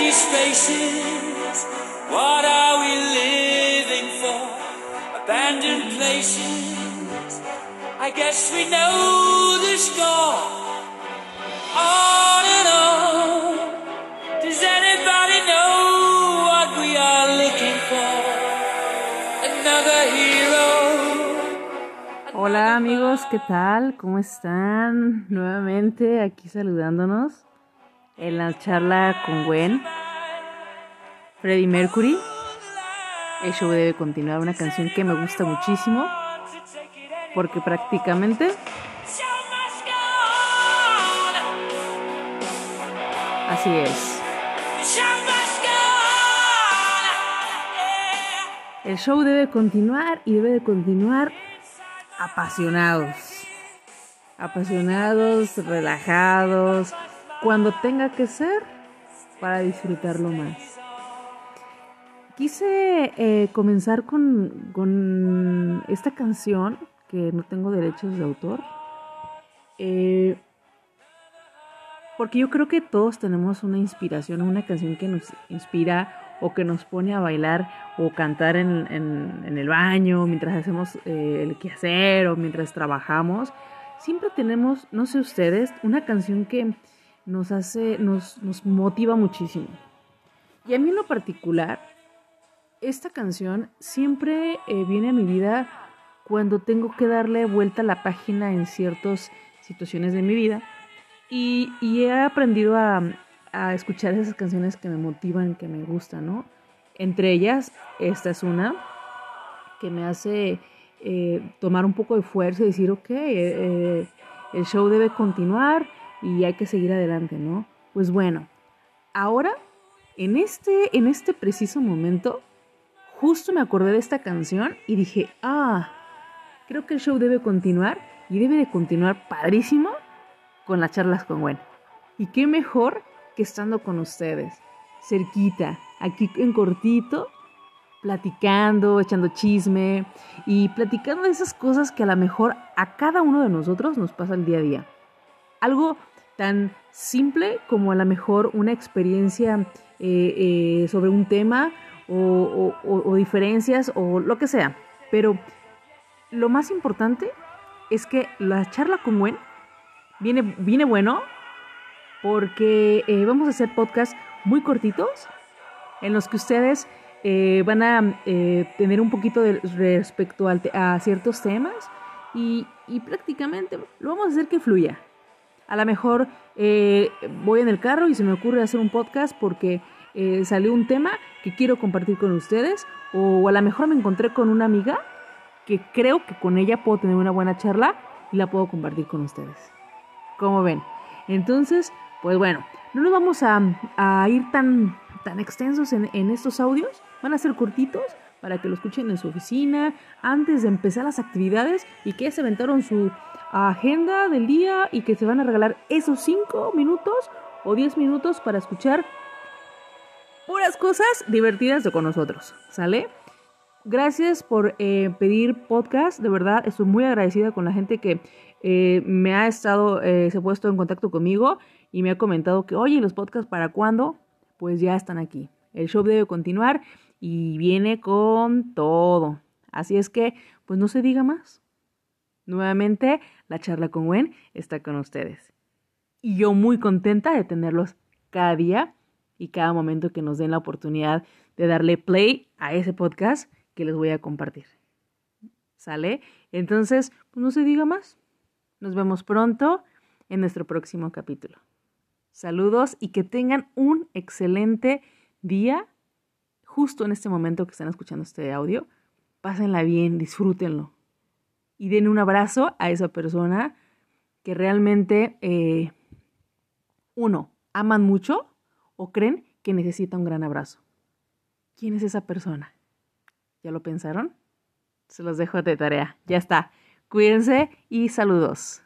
empty spaces. What are we living for? Abandoned places. I guess we know the score. On and on. Does anybody know what we are looking for? Another hero. Hola amigos, ¿qué tal? ¿Cómo están? Nuevamente aquí saludándonos en la charla con Gwen. Freddie Mercury. El show debe continuar, una canción que me gusta muchísimo porque prácticamente así es. El show debe continuar y debe de continuar apasionados. Apasionados, relajados, cuando tenga que ser para disfrutarlo más. Quise eh, comenzar con, con esta canción que no tengo derechos de autor. Eh, porque yo creo que todos tenemos una inspiración, una canción que nos inspira o que nos pone a bailar o cantar en, en- en el baño, mientras hacemos eh, el quehacer o mientras trabajamos. Siempre tenemos, no sé ustedes, una canción que nos hace, nos, nos motiva muchísimo. Y a mí en lo particular, esta canción siempre eh, viene a mi vida cuando tengo que darle vuelta a la página en ciertas situaciones de mi vida. Y, he aprendido a, escuchar esas canciones que me motivan, que me gustan, ¿no? Entre ellas, esta es una que me hace eh, tomar un poco de fuerza y decir, ok, eh, el show debe continuar y hay que seguir adelante, ¿no? Pues bueno, ahora, en este, en este preciso momento, justo me acordé de esta canción y dije, ah, creo que el show debe continuar y debe de continuar padrísimo con las charlas con Gwen. Y qué mejor que estando con ustedes, cerquita, aquí en cortito, platicando, echando chisme y platicando de esas cosas que a lo mejor a cada uno de nosotros nos pasa el día a día. Algo tan simple como a lo mejor una experiencia eh, eh, sobre un tema o, o- diferencias o lo que sea. Pero lo más importante es que la charla con Gwen viene, viene bueno porque eh, vamos a hacer podcasts muy cortitos en los que ustedes eh, van a eh, tener un poquito de respecto te- a ciertos temas y, y prácticamente lo vamos a hacer que fluya. A lo mejor voy en el carro y se me ocurre hacer un podcast porque eh, salió un tema que quiero compartir con ustedes o a lo mejor me encontré con una amiga que creo que con ella puedo tener una buena charla y la puedo compartir con ustedes. Como ven. Entonces, pues bueno, no nos vamos a, a ir tan, tan extensos en, en estos audios. Van a ser cortitos para que lo escuchen en su oficina antes de empezar las actividades y que ya se aventaron su agenda del día y que se van a regalar esos 5 minutos o 10 minutos para escuchar puras cosas divertidas de con nosotros. ¿Sale? Gracias por eh, pedir podcast, de verdad estoy muy agradecida con la gente que eh, me ha estado, eh, se ha puesto en contacto conmigo y me ha comentado que, oye, ¿los podcasts para cuándo? Pues ya están aquí. El show debe continuar y viene con todo. Así es que, pues no se diga más. Nuevamente, la charla con Gwen está con ustedes. Y yo muy contenta de tenerlos cada día y cada momento que nos den la oportunidad de darle play a ese podcast que les voy a compartir. ¿Sale? Entonces, pues no se diga más. Nos vemos pronto en nuestro próximo capítulo. Saludos y que tengan un excelente día justo en este momento que están escuchando este audio. Pásenla bien, disfrútenlo. Y den un abrazo a esa persona que realmente, eh, uno, aman mucho o creen que necesita un gran abrazo. ¿Quién es esa persona? ¿Ya lo pensaron? Se los dejo de tarea. Ya está. Cuídense y saludos.